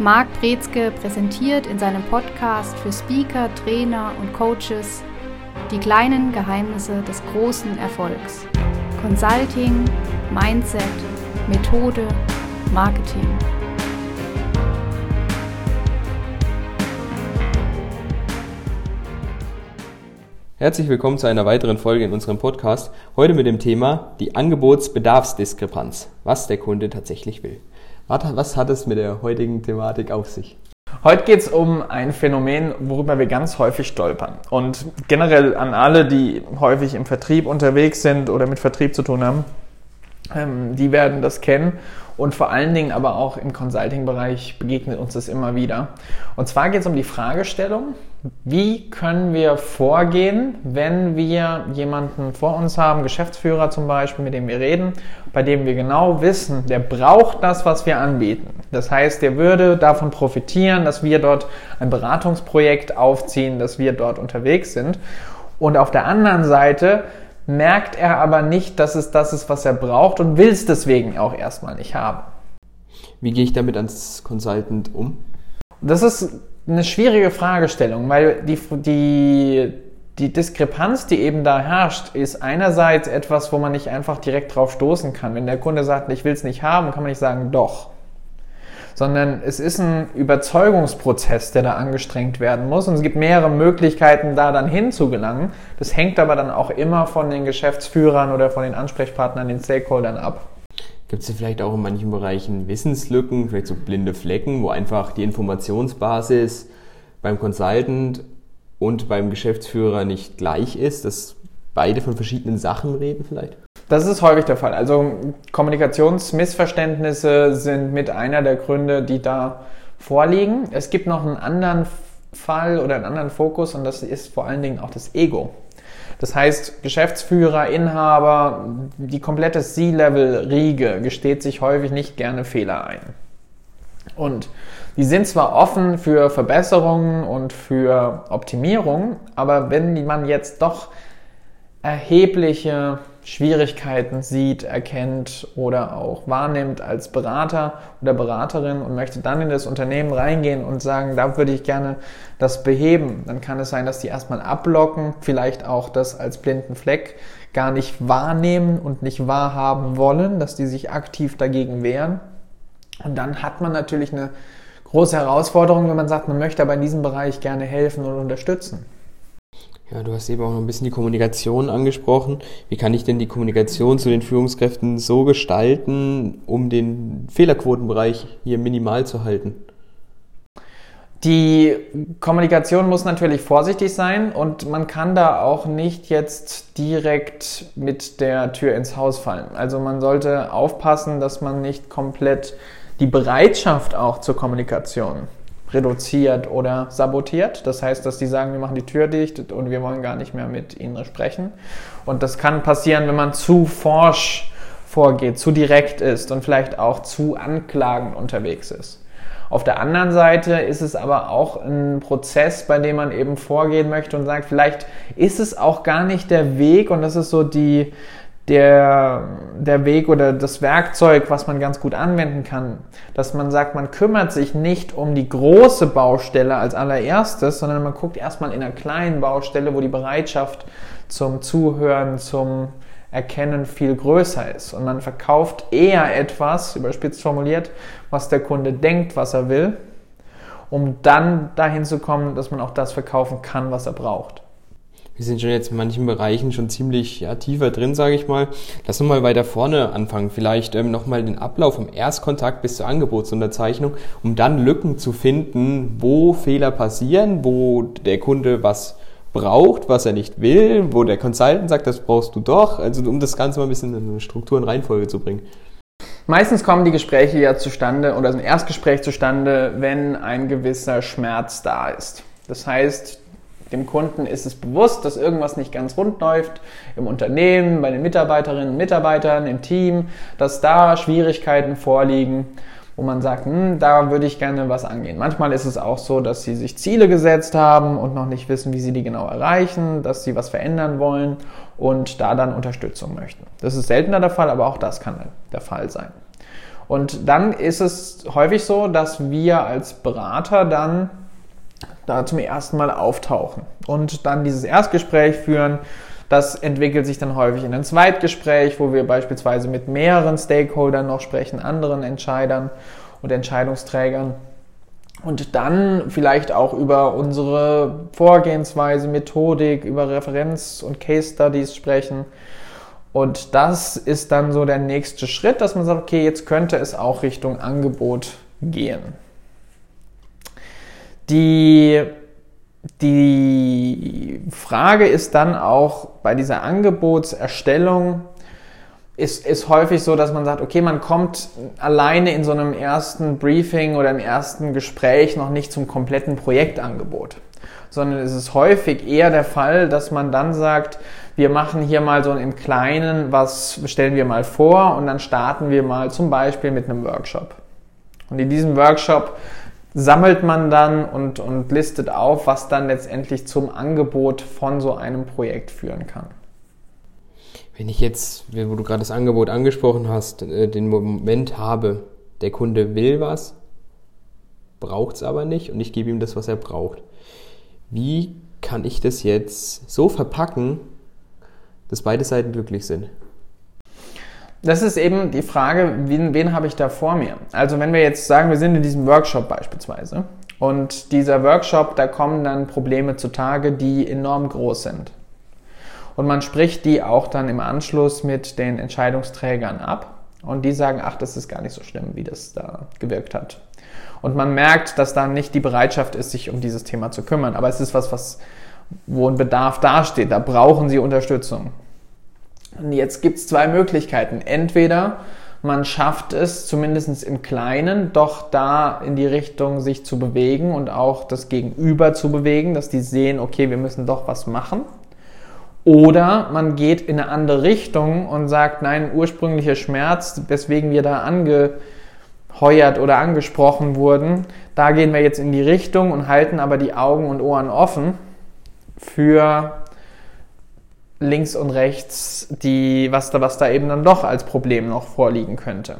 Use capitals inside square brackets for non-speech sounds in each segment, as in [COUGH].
Marc Brezke präsentiert in seinem Podcast für Speaker, Trainer und Coaches die kleinen Geheimnisse des großen Erfolgs. Consulting, Mindset, Methode, Marketing. Herzlich willkommen zu einer weiteren Folge in unserem Podcast. Heute mit dem Thema die Angebotsbedarfsdiskrepanz, was der Kunde tatsächlich will. Was hat es mit der heutigen Thematik auf sich? Heute geht es um ein Phänomen, worüber wir ganz häufig stolpern. Und generell an alle, die häufig im Vertrieb unterwegs sind oder mit Vertrieb zu tun haben, ähm, die werden das kennen und vor allen Dingen aber auch im Consulting-Bereich begegnet uns das immer wieder. Und zwar geht es um die Fragestellung, wie können wir vorgehen, wenn wir jemanden vor uns haben, Geschäftsführer zum Beispiel, mit dem wir reden, bei dem wir genau wissen, der braucht das, was wir anbieten. Das heißt, der würde davon profitieren, dass wir dort ein Beratungsprojekt aufziehen, dass wir dort unterwegs sind. Und auf der anderen Seite merkt er aber nicht, dass es das ist, was er braucht und will es deswegen auch erstmal nicht haben. Wie gehe ich damit als Consultant um? Das ist eine schwierige Fragestellung, weil die, die, die Diskrepanz, die eben da herrscht, ist einerseits etwas, wo man nicht einfach direkt drauf stoßen kann. Wenn der Kunde sagt, ich will es nicht haben, kann man nicht sagen, doch sondern es ist ein Überzeugungsprozess, der da angestrengt werden muss. Und es gibt mehrere Möglichkeiten, da dann hinzugelangen. Das hängt aber dann auch immer von den Geschäftsführern oder von den Ansprechpartnern, den Stakeholdern ab. Gibt es vielleicht auch in manchen Bereichen Wissenslücken, vielleicht so blinde Flecken, wo einfach die Informationsbasis beim Consultant und beim Geschäftsführer nicht gleich ist, dass beide von verschiedenen Sachen reden vielleicht? Das ist häufig der Fall. Also Kommunikationsmissverständnisse sind mit einer der Gründe, die da vorliegen. Es gibt noch einen anderen Fall oder einen anderen Fokus und das ist vor allen Dingen auch das Ego. Das heißt, Geschäftsführer, Inhaber, die komplette C-Level-Riege gesteht sich häufig nicht gerne Fehler ein. Und die sind zwar offen für Verbesserungen und für Optimierung, aber wenn man jetzt doch erhebliche Schwierigkeiten sieht, erkennt oder auch wahrnimmt als Berater oder Beraterin und möchte dann in das Unternehmen reingehen und sagen, da würde ich gerne das beheben, dann kann es sein, dass die erstmal ablocken, vielleicht auch das als blinden Fleck gar nicht wahrnehmen und nicht wahrhaben wollen, dass die sich aktiv dagegen wehren. Und dann hat man natürlich eine große Herausforderung, wenn man sagt, man möchte aber in diesem Bereich gerne helfen und unterstützen. Ja, du hast eben auch noch ein bisschen die Kommunikation angesprochen. Wie kann ich denn die Kommunikation zu den Führungskräften so gestalten, um den Fehlerquotenbereich hier minimal zu halten? Die Kommunikation muss natürlich vorsichtig sein und man kann da auch nicht jetzt direkt mit der Tür ins Haus fallen. Also man sollte aufpassen, dass man nicht komplett die Bereitschaft auch zur Kommunikation reduziert oder sabotiert. Das heißt, dass die sagen, wir machen die Tür dicht und wir wollen gar nicht mehr mit ihnen sprechen. Und das kann passieren, wenn man zu forsch vorgeht, zu direkt ist und vielleicht auch zu anklagend unterwegs ist. Auf der anderen Seite ist es aber auch ein Prozess, bei dem man eben vorgehen möchte und sagt, vielleicht ist es auch gar nicht der Weg und das ist so die, der, der Weg oder das Werkzeug, was man ganz gut anwenden kann, dass man sagt, man kümmert sich nicht um die große Baustelle als allererstes, sondern man guckt erstmal in einer kleinen Baustelle, wo die Bereitschaft zum Zuhören, zum Erkennen viel größer ist. Und man verkauft eher etwas, überspitzt formuliert, was der Kunde denkt, was er will, um dann dahin zu kommen, dass man auch das verkaufen kann, was er braucht wir sind schon jetzt in manchen Bereichen schon ziemlich ja, tiefer drin, sage ich mal. Lass uns mal weiter vorne anfangen. Vielleicht ähm, nochmal den Ablauf vom Erstkontakt bis zur Angebotsunterzeichnung, um dann Lücken zu finden, wo Fehler passieren, wo der Kunde was braucht, was er nicht will, wo der Consultant sagt, das brauchst du doch. Also um das Ganze mal ein bisschen in eine Struktur und Reihenfolge zu bringen. Meistens kommen die Gespräche ja zustande oder ein Erstgespräch zustande, wenn ein gewisser Schmerz da ist. Das heißt, dem Kunden ist es bewusst, dass irgendwas nicht ganz rund läuft im Unternehmen, bei den Mitarbeiterinnen und Mitarbeitern, im Team, dass da Schwierigkeiten vorliegen, wo man sagt, hm, da würde ich gerne was angehen. Manchmal ist es auch so, dass sie sich Ziele gesetzt haben und noch nicht wissen, wie sie die genau erreichen, dass sie was verändern wollen und da dann Unterstützung möchten. Das ist seltener der Fall, aber auch das kann der Fall sein. Und dann ist es häufig so, dass wir als Berater dann da zum ersten Mal auftauchen und dann dieses Erstgespräch führen. Das entwickelt sich dann häufig in ein Zweitgespräch, wo wir beispielsweise mit mehreren Stakeholdern noch sprechen, anderen Entscheidern und Entscheidungsträgern. Und dann vielleicht auch über unsere Vorgehensweise, Methodik, über Referenz- und Case Studies sprechen. Und das ist dann so der nächste Schritt, dass man sagt, okay, jetzt könnte es auch Richtung Angebot gehen. Die, die Frage ist dann auch bei dieser Angebotserstellung, ist, ist häufig so, dass man sagt, okay, man kommt alleine in so einem ersten Briefing oder im ersten Gespräch noch nicht zum kompletten Projektangebot, sondern es ist häufig eher der Fall, dass man dann sagt, wir machen hier mal so im Kleinen, was stellen wir mal vor und dann starten wir mal zum Beispiel mit einem Workshop. Und in diesem Workshop sammelt man dann und, und listet auf, was dann letztendlich zum Angebot von so einem Projekt führen kann. Wenn ich jetzt, wo du gerade das Angebot angesprochen hast, äh, den Moment habe, der Kunde will was, braucht es aber nicht und ich gebe ihm das, was er braucht. Wie kann ich das jetzt so verpacken, dass beide Seiten glücklich sind? Das ist eben die Frage, wen, wen habe ich da vor mir? Also wenn wir jetzt sagen, wir sind in diesem Workshop beispielsweise und dieser Workshop, da kommen dann Probleme zutage, die enorm groß sind. Und man spricht die auch dann im Anschluss mit den Entscheidungsträgern ab und die sagen, ach, das ist gar nicht so schlimm, wie das da gewirkt hat. Und man merkt, dass da nicht die Bereitschaft ist, sich um dieses Thema zu kümmern. Aber es ist was, was wo ein Bedarf dasteht. Da brauchen sie Unterstützung. Und jetzt gibt es zwei Möglichkeiten. Entweder man schafft es, zumindest im Kleinen, doch da in die Richtung sich zu bewegen und auch das Gegenüber zu bewegen, dass die sehen, okay, wir müssen doch was machen. Oder man geht in eine andere Richtung und sagt, nein, ursprünglicher Schmerz, weswegen wir da angeheuert oder angesprochen wurden, da gehen wir jetzt in die Richtung und halten aber die Augen und Ohren offen für links und rechts, die, was, da, was da eben dann doch als Problem noch vorliegen könnte.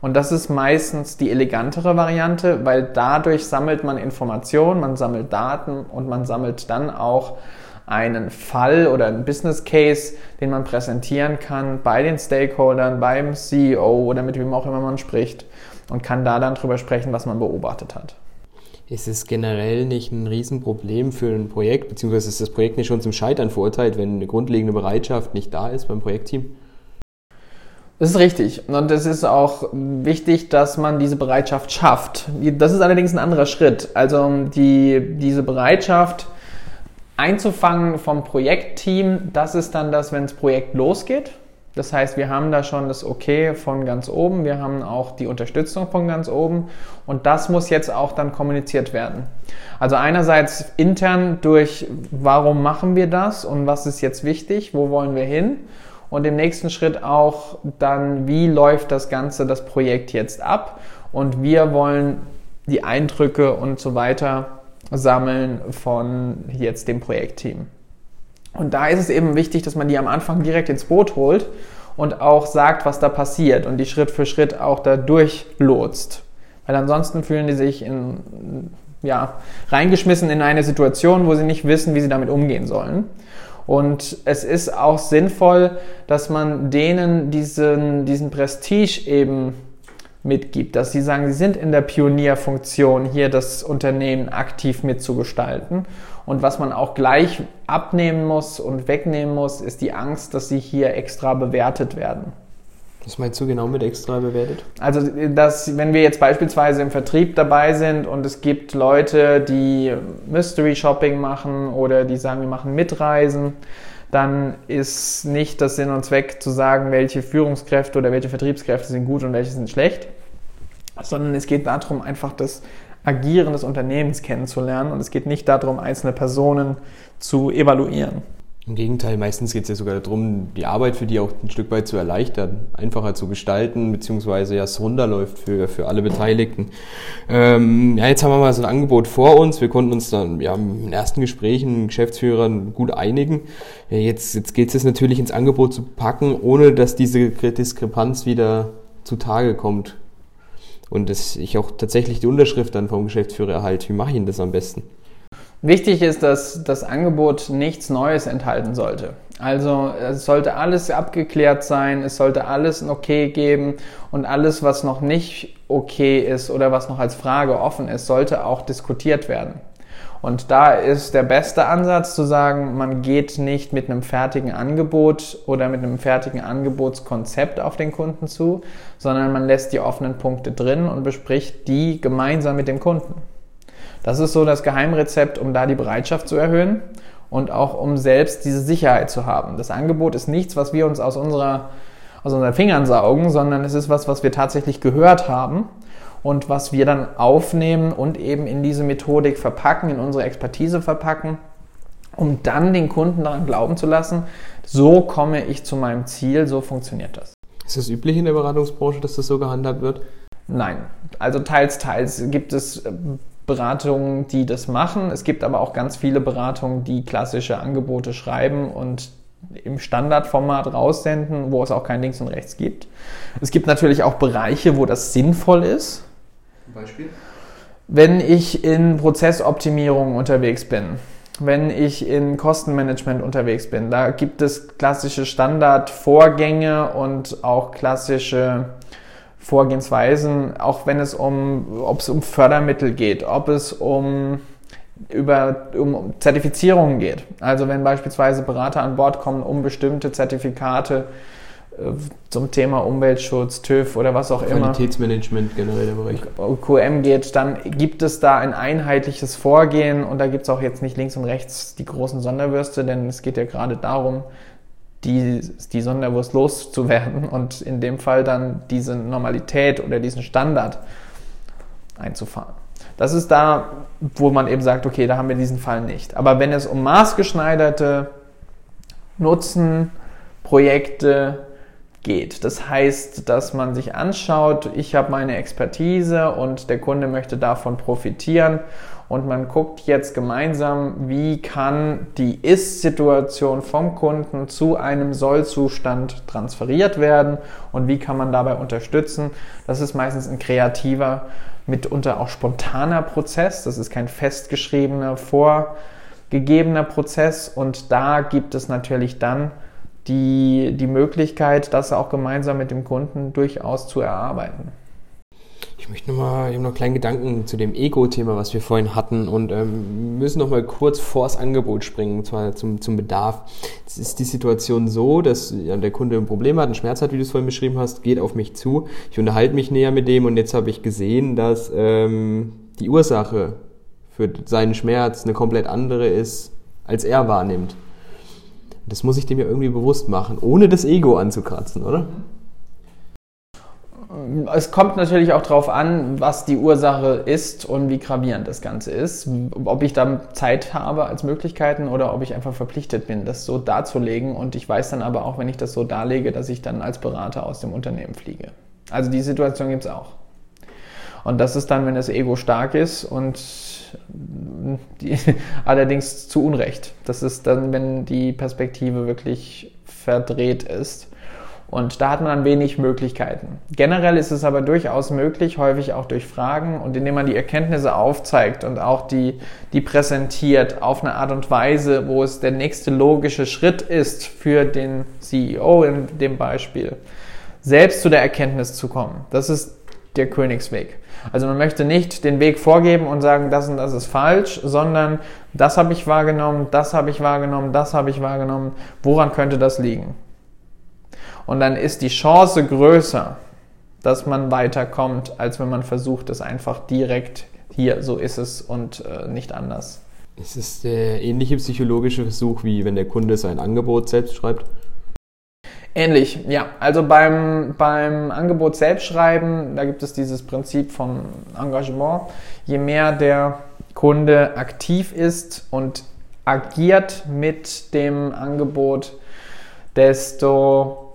Und das ist meistens die elegantere Variante, weil dadurch sammelt man Informationen, man sammelt Daten und man sammelt dann auch einen Fall oder einen Business Case, den man präsentieren kann bei den Stakeholdern, beim CEO oder mit wem auch immer man spricht und kann da dann drüber sprechen, was man beobachtet hat ist es generell nicht ein Riesenproblem für ein Projekt, beziehungsweise ist das Projekt nicht schon zum Scheitern verurteilt, wenn eine grundlegende Bereitschaft nicht da ist beim Projektteam? Das ist richtig. Und es ist auch wichtig, dass man diese Bereitschaft schafft. Das ist allerdings ein anderer Schritt. Also die, diese Bereitschaft einzufangen vom Projektteam, das ist dann das, wenn das Projekt losgeht. Das heißt, wir haben da schon das Okay von ganz oben, wir haben auch die Unterstützung von ganz oben und das muss jetzt auch dann kommuniziert werden. Also einerseits intern durch, warum machen wir das und was ist jetzt wichtig, wo wollen wir hin und im nächsten Schritt auch dann, wie läuft das Ganze, das Projekt jetzt ab und wir wollen die Eindrücke und so weiter sammeln von jetzt dem Projektteam. Und da ist es eben wichtig, dass man die am Anfang direkt ins Boot holt und auch sagt, was da passiert und die Schritt für Schritt auch da durchlotst. Weil ansonsten fühlen die sich in, ja, reingeschmissen in eine Situation, wo sie nicht wissen, wie sie damit umgehen sollen. Und es ist auch sinnvoll, dass man denen diesen, diesen Prestige eben mitgibt, dass sie sagen, sie sind in der Pionierfunktion, hier das Unternehmen aktiv mitzugestalten und was man auch gleich abnehmen muss und wegnehmen muss, ist die Angst, dass sie hier extra bewertet werden. Was meinst du genau mit extra bewertet? Also, dass, wenn wir jetzt beispielsweise im Vertrieb dabei sind und es gibt Leute, die Mystery Shopping machen oder die sagen, wir machen Mitreisen, dann ist nicht das Sinn und Zweck zu sagen, welche Führungskräfte oder welche Vertriebskräfte sind gut und welche sind schlecht, sondern es geht darum, einfach das Agieren des Unternehmens kennenzulernen und es geht nicht darum, einzelne Personen zu evaluieren. Im Gegenteil, meistens geht es ja sogar darum, die Arbeit für die auch ein Stück weit zu erleichtern, einfacher zu gestalten, beziehungsweise ja es runterläuft für, für alle Beteiligten. Ähm, ja, jetzt haben wir mal so ein Angebot vor uns. Wir konnten uns dann ja, in ersten Gesprächen Geschäftsführern gut einigen. Ja, jetzt jetzt geht es natürlich ins Angebot zu packen, ohne dass diese Diskrepanz wieder zutage kommt und dass ich auch tatsächlich die Unterschrift dann vom Geschäftsführer erhalte. Wie mache ich denn das am besten? Wichtig ist, dass das Angebot nichts Neues enthalten sollte. Also es sollte alles abgeklärt sein, es sollte alles ein Okay geben und alles, was noch nicht okay ist oder was noch als Frage offen ist, sollte auch diskutiert werden. Und da ist der beste Ansatz zu sagen, man geht nicht mit einem fertigen Angebot oder mit einem fertigen Angebotskonzept auf den Kunden zu, sondern man lässt die offenen Punkte drin und bespricht die gemeinsam mit dem Kunden. Das ist so das Geheimrezept, um da die Bereitschaft zu erhöhen und auch um selbst diese Sicherheit zu haben. Das Angebot ist nichts, was wir uns aus, unserer, aus unseren Fingern saugen, sondern es ist was, was wir tatsächlich gehört haben und was wir dann aufnehmen und eben in diese Methodik verpacken, in unsere Expertise verpacken, um dann den Kunden daran glauben zu lassen, so komme ich zu meinem Ziel, so funktioniert das. Ist das üblich in der Beratungsbranche, dass das so gehandhabt wird? Nein, also teils, teils gibt es äh, Beratungen, die das machen. Es gibt aber auch ganz viele Beratungen, die klassische Angebote schreiben und im Standardformat raussenden, wo es auch kein Links und Rechts gibt. Es gibt natürlich auch Bereiche, wo das sinnvoll ist. Beispiel? Wenn ich in Prozessoptimierung unterwegs bin, wenn ich in Kostenmanagement unterwegs bin, da gibt es klassische Standardvorgänge und auch klassische Vorgehensweisen, auch wenn es um, ob es um Fördermittel geht, ob es um über um Zertifizierungen geht. Also wenn beispielsweise Berater an Bord kommen, um bestimmte Zertifikate zum Thema Umweltschutz, TÜV oder was auch immer. Qualitätsmanagement generell der Bereich. QM geht, dann gibt es da ein einheitliches Vorgehen und da gibt es auch jetzt nicht links und rechts die großen Sonderwürste, denn es geht ja gerade darum, die, die Sonderwurst loszuwerden [LAUGHS] und in dem Fall dann diese Normalität oder diesen Standard einzufahren. Das ist da, wo man eben sagt, okay, da haben wir diesen Fall nicht. Aber wenn es um maßgeschneiderte Nutzen, Projekte, geht. Das heißt, dass man sich anschaut, ich habe meine Expertise und der Kunde möchte davon profitieren und man guckt jetzt gemeinsam, wie kann die Ist-Situation vom Kunden zu einem Soll-Zustand transferiert werden und wie kann man dabei unterstützen. Das ist meistens ein kreativer, mitunter auch spontaner Prozess. Das ist kein festgeschriebener, vorgegebener Prozess und da gibt es natürlich dann die, die Möglichkeit, das auch gemeinsam mit dem Kunden durchaus zu erarbeiten. Ich möchte nochmal, ich habe noch einen kleinen Gedanken zu dem Ego-Thema, was wir vorhin hatten und ähm, müssen nochmal kurz vors Angebot springen, und zwar zum, zum Bedarf. Es ist die Situation so, dass ja, der Kunde ein Problem hat, einen Schmerz hat, wie du es vorhin beschrieben hast, geht auf mich zu, ich unterhalte mich näher mit dem und jetzt habe ich gesehen, dass ähm, die Ursache für seinen Schmerz eine komplett andere ist, als er wahrnimmt. Das muss ich dem ja irgendwie bewusst machen, ohne das Ego anzukratzen, oder? Es kommt natürlich auch darauf an, was die Ursache ist und wie gravierend das Ganze ist. Ob ich da Zeit habe als Möglichkeiten oder ob ich einfach verpflichtet bin, das so darzulegen. Und ich weiß dann aber auch, wenn ich das so darlege, dass ich dann als Berater aus dem Unternehmen fliege. Also die Situation gibt es auch. Und das ist dann, wenn das Ego stark ist und die, [LAUGHS] allerdings zu Unrecht. Das ist dann, wenn die Perspektive wirklich verdreht ist. Und da hat man dann wenig Möglichkeiten. Generell ist es aber durchaus möglich, häufig auch durch Fragen und indem man die Erkenntnisse aufzeigt und auch die, die präsentiert auf eine Art und Weise, wo es der nächste logische Schritt ist für den CEO in dem Beispiel, selbst zu der Erkenntnis zu kommen. Das ist der Königsweg. Also man möchte nicht den Weg vorgeben und sagen, das und das ist falsch, sondern das habe ich wahrgenommen, das habe ich wahrgenommen, das habe ich wahrgenommen. Woran könnte das liegen? Und dann ist die Chance größer, dass man weiterkommt, als wenn man versucht, es einfach direkt hier, so ist es und äh, nicht anders. Es ist der ähnliche psychologische Versuch, wie wenn der Kunde sein Angebot selbst schreibt. Ähnlich, ja. Also beim, beim Angebot selbst schreiben, da gibt es dieses Prinzip vom Engagement. Je mehr der Kunde aktiv ist und agiert mit dem Angebot, desto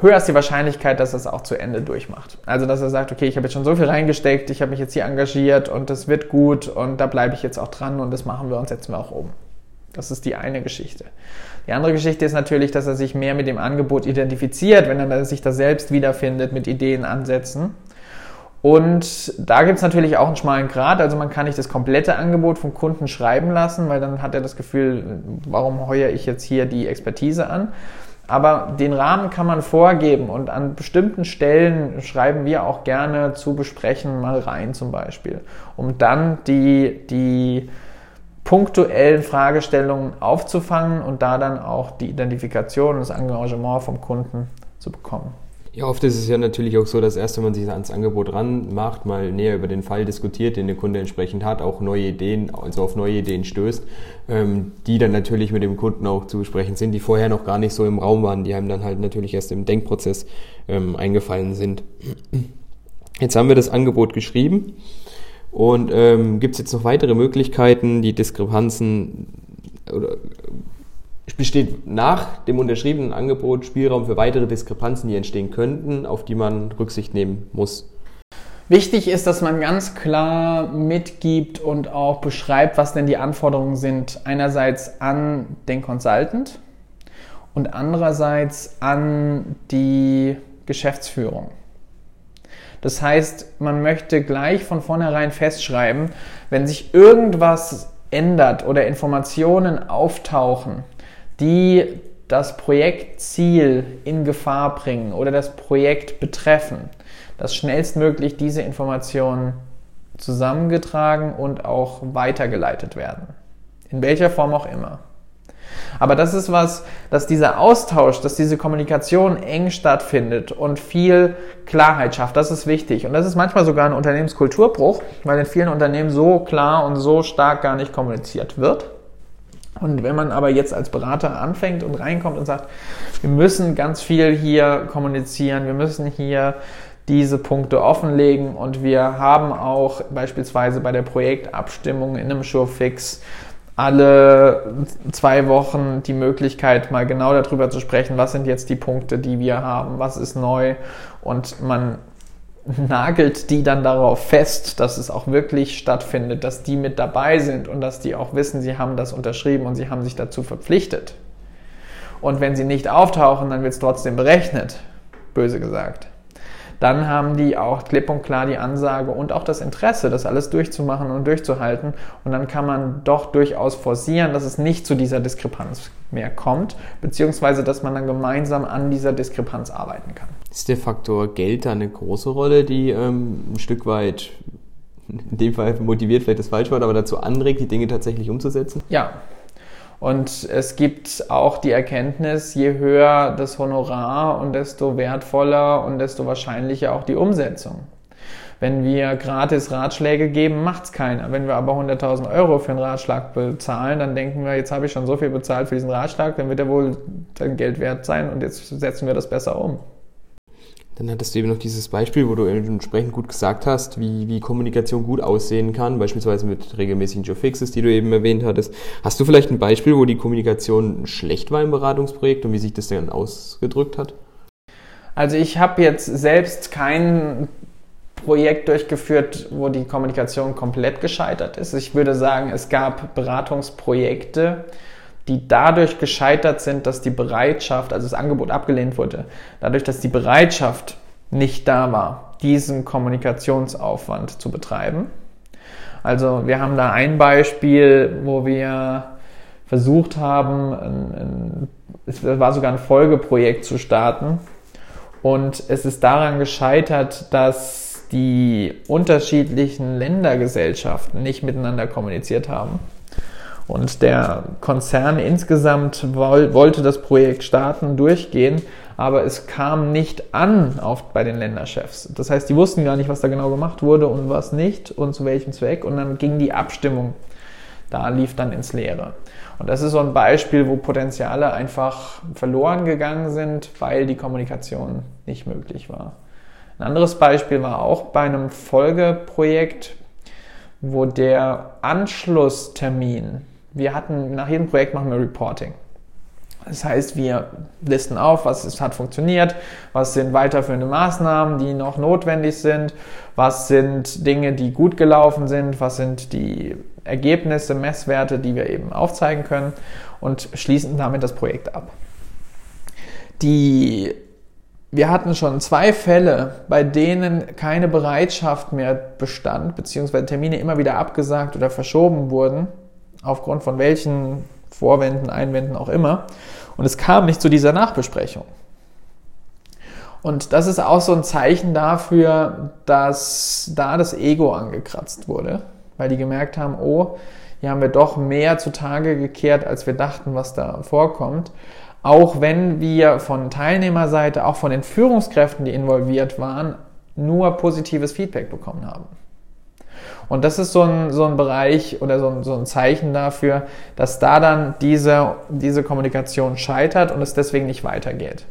höher ist die Wahrscheinlichkeit, dass er es auch zu Ende durchmacht. Also dass er sagt, okay, ich habe jetzt schon so viel reingesteckt, ich habe mich jetzt hier engagiert und das wird gut und da bleibe ich jetzt auch dran und das machen wir und setzen wir auch um. Das ist die eine Geschichte. Die andere Geschichte ist natürlich, dass er sich mehr mit dem Angebot identifiziert, wenn er sich da selbst wiederfindet mit Ideen, Ansätzen. Und da gibt es natürlich auch einen schmalen Grad. Also man kann nicht das komplette Angebot vom Kunden schreiben lassen, weil dann hat er das Gefühl, warum heuere ich jetzt hier die Expertise an? Aber den Rahmen kann man vorgeben und an bestimmten Stellen schreiben wir auch gerne zu besprechen mal rein zum Beispiel, um dann die, die punktuellen Fragestellungen aufzufangen und da dann auch die Identifikation und das Engagement vom Kunden zu bekommen. Ja, oft ist es ja natürlich auch so, dass erst wenn man sich ans Angebot ranmacht, mal näher über den Fall diskutiert, den der Kunde entsprechend hat, auch neue Ideen, also auf neue Ideen stößt, ähm, die dann natürlich mit dem Kunden auch zu besprechen sind, die vorher noch gar nicht so im Raum waren, die einem dann halt natürlich erst im Denkprozess ähm, eingefallen sind. Jetzt haben wir das Angebot geschrieben und ähm, gibt es jetzt noch weitere Möglichkeiten, die Diskrepanzen oder besteht nach dem unterschriebenen Angebot Spielraum für weitere Diskrepanzen, die entstehen könnten, auf die man Rücksicht nehmen muss. Wichtig ist, dass man ganz klar mitgibt und auch beschreibt, was denn die Anforderungen sind. Einerseits an den Consultant und andererseits an die Geschäftsführung. Das heißt, man möchte gleich von vornherein festschreiben, wenn sich irgendwas ändert oder Informationen auftauchen, die das Projektziel in Gefahr bringen oder das Projekt betreffen, dass schnellstmöglich diese Informationen zusammengetragen und auch weitergeleitet werden. In welcher Form auch immer. Aber das ist was, dass dieser Austausch, dass diese Kommunikation eng stattfindet und viel Klarheit schafft. Das ist wichtig. Und das ist manchmal sogar ein Unternehmenskulturbruch, weil in vielen Unternehmen so klar und so stark gar nicht kommuniziert wird. Und wenn man aber jetzt als Berater anfängt und reinkommt und sagt, wir müssen ganz viel hier kommunizieren, wir müssen hier diese Punkte offenlegen und wir haben auch beispielsweise bei der Projektabstimmung in einem Showfix alle zwei Wochen die Möglichkeit, mal genau darüber zu sprechen, was sind jetzt die Punkte, die wir haben, was ist neu und man nagelt die dann darauf fest, dass es auch wirklich stattfindet, dass die mit dabei sind und dass die auch wissen, sie haben das unterschrieben und sie haben sich dazu verpflichtet. Und wenn sie nicht auftauchen, dann wird es trotzdem berechnet, böse gesagt. Dann haben die auch klipp und klar die Ansage und auch das Interesse, das alles durchzumachen und durchzuhalten. Und dann kann man doch durchaus forcieren, dass es nicht zu dieser Diskrepanz mehr kommt, beziehungsweise dass man dann gemeinsam an dieser Diskrepanz arbeiten kann. Ist der Faktor Geld da eine große Rolle, die ähm, ein Stück weit, in dem Fall motiviert vielleicht das Falschwort, aber dazu anregt, die Dinge tatsächlich umzusetzen? Ja. Und es gibt auch die Erkenntnis, je höher das Honorar und desto wertvoller und desto wahrscheinlicher auch die Umsetzung. Wenn wir gratis Ratschläge geben, macht's keiner. Wenn wir aber 100.000 Euro für einen Ratschlag bezahlen, dann denken wir, jetzt habe ich schon so viel bezahlt für diesen Ratschlag, dann wird er wohl sein Geld wert sein und jetzt setzen wir das besser um. Dann hattest du eben noch dieses Beispiel, wo du entsprechend gut gesagt hast, wie, wie Kommunikation gut aussehen kann, beispielsweise mit regelmäßigen Joe Fixes, die du eben erwähnt hattest. Hast du vielleicht ein Beispiel, wo die Kommunikation schlecht war im Beratungsprojekt und wie sich das dann ausgedrückt hat? Also ich habe jetzt selbst kein Projekt durchgeführt, wo die Kommunikation komplett gescheitert ist. Ich würde sagen, es gab Beratungsprojekte, die dadurch gescheitert sind, dass die Bereitschaft, also das Angebot abgelehnt wurde, dadurch, dass die Bereitschaft nicht da war, diesen Kommunikationsaufwand zu betreiben. Also wir haben da ein Beispiel, wo wir versucht haben, ein, ein, es war sogar ein Folgeprojekt zu starten und es ist daran gescheitert, dass die unterschiedlichen Ländergesellschaften nicht miteinander kommuniziert haben. Und der Konzern insgesamt wollte das Projekt starten, durchgehen, aber es kam nicht an auf, bei den Länderchefs. Das heißt, die wussten gar nicht, was da genau gemacht wurde und was nicht und zu welchem Zweck. Und dann ging die Abstimmung. Da lief dann ins Leere. Und das ist so ein Beispiel, wo Potenziale einfach verloren gegangen sind, weil die Kommunikation nicht möglich war. Ein anderes Beispiel war auch bei einem Folgeprojekt, wo der Anschlusstermin wir hatten, nach jedem Projekt machen wir Reporting. Das heißt, wir listen auf, was hat funktioniert, was sind weiterführende Maßnahmen, die noch notwendig sind, was sind Dinge, die gut gelaufen sind, was sind die Ergebnisse, Messwerte, die wir eben aufzeigen können und schließen damit das Projekt ab. Die, wir hatten schon zwei Fälle, bei denen keine Bereitschaft mehr bestand, beziehungsweise Termine immer wieder abgesagt oder verschoben wurden, aufgrund von welchen Vorwänden, Einwänden auch immer. Und es kam nicht zu dieser Nachbesprechung. Und das ist auch so ein Zeichen dafür, dass da das Ego angekratzt wurde, weil die gemerkt haben, oh, hier haben wir doch mehr zutage gekehrt, als wir dachten, was da vorkommt. Auch wenn wir von Teilnehmerseite, auch von den Führungskräften, die involviert waren, nur positives Feedback bekommen haben. Und das ist so ein, so ein Bereich oder so ein, so ein Zeichen dafür, dass da dann diese, diese Kommunikation scheitert und es deswegen nicht weitergeht.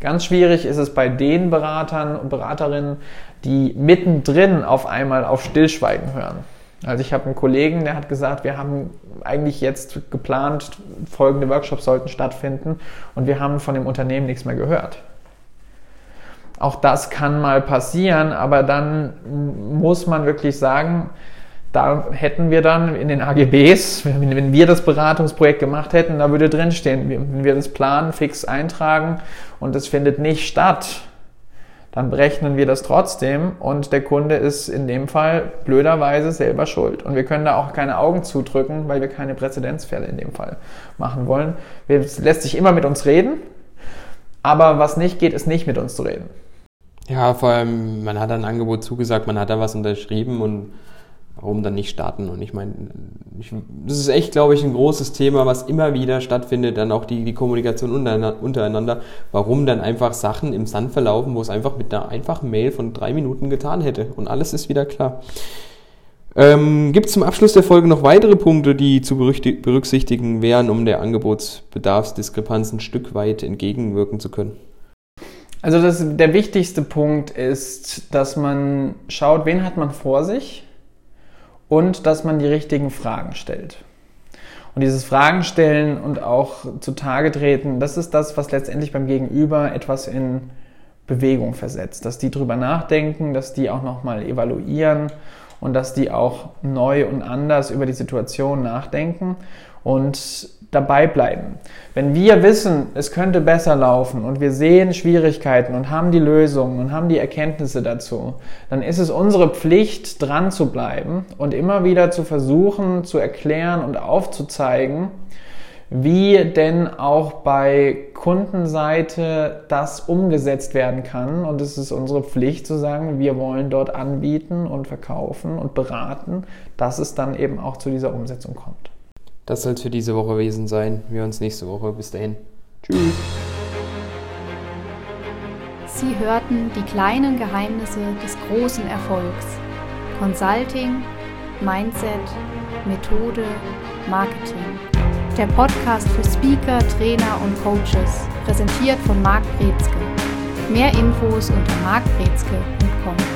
Ganz schwierig ist es bei den Beratern und Beraterinnen, die mittendrin auf einmal auf Stillschweigen hören. Also ich habe einen Kollegen, der hat gesagt, wir haben eigentlich jetzt geplant, folgende Workshops sollten stattfinden und wir haben von dem Unternehmen nichts mehr gehört. Auch das kann mal passieren, aber dann muss man wirklich sagen, da hätten wir dann in den AGBs, wenn wir das Beratungsprojekt gemacht hätten, da würde drinstehen, wenn wir das Plan fix eintragen und es findet nicht statt, dann berechnen wir das trotzdem und der Kunde ist in dem Fall blöderweise selber schuld. Und wir können da auch keine Augen zudrücken, weil wir keine Präzedenzfälle in dem Fall machen wollen. Es lässt sich immer mit uns reden, aber was nicht geht, ist nicht mit uns zu reden. Ja, vor allem, man hat ein Angebot zugesagt, man hat da was unterschrieben und warum dann nicht starten? Und ich meine, das ist echt, glaube ich, ein großes Thema, was immer wieder stattfindet, dann auch die, die Kommunikation untereinander. Warum dann einfach Sachen im Sand verlaufen, wo es einfach mit einer einfachen Mail von drei Minuten getan hätte und alles ist wieder klar. Ähm, Gibt es zum Abschluss der Folge noch weitere Punkte, die zu berücksichtigen wären, um der Angebotsbedarfsdiskrepanz ein Stück weit entgegenwirken zu können? Also das, der wichtigste Punkt ist, dass man schaut, wen hat man vor sich und dass man die richtigen Fragen stellt. Und dieses Fragen stellen und auch zutage treten, das ist das, was letztendlich beim Gegenüber etwas in Bewegung versetzt. Dass die drüber nachdenken, dass die auch nochmal evaluieren und dass die auch neu und anders über die Situation nachdenken und dabei bleiben. Wenn wir wissen, es könnte besser laufen und wir sehen Schwierigkeiten und haben die Lösungen und haben die Erkenntnisse dazu, dann ist es unsere Pflicht, dran zu bleiben und immer wieder zu versuchen, zu erklären und aufzuzeigen, wie denn auch bei Kundenseite das umgesetzt werden kann. Und es ist unsere Pflicht zu sagen, wir wollen dort anbieten und verkaufen und beraten, dass es dann eben auch zu dieser Umsetzung kommt. Das soll es für diese Woche gewesen sein. Wir uns nächste Woche. Bis dahin. Tschüss. Sie hörten die kleinen Geheimnisse des großen Erfolgs. Consulting, Mindset, Methode, Marketing. Der Podcast für Speaker, Trainer und Coaches, präsentiert von Marc Brezke. Mehr Infos unter markbrezke.com.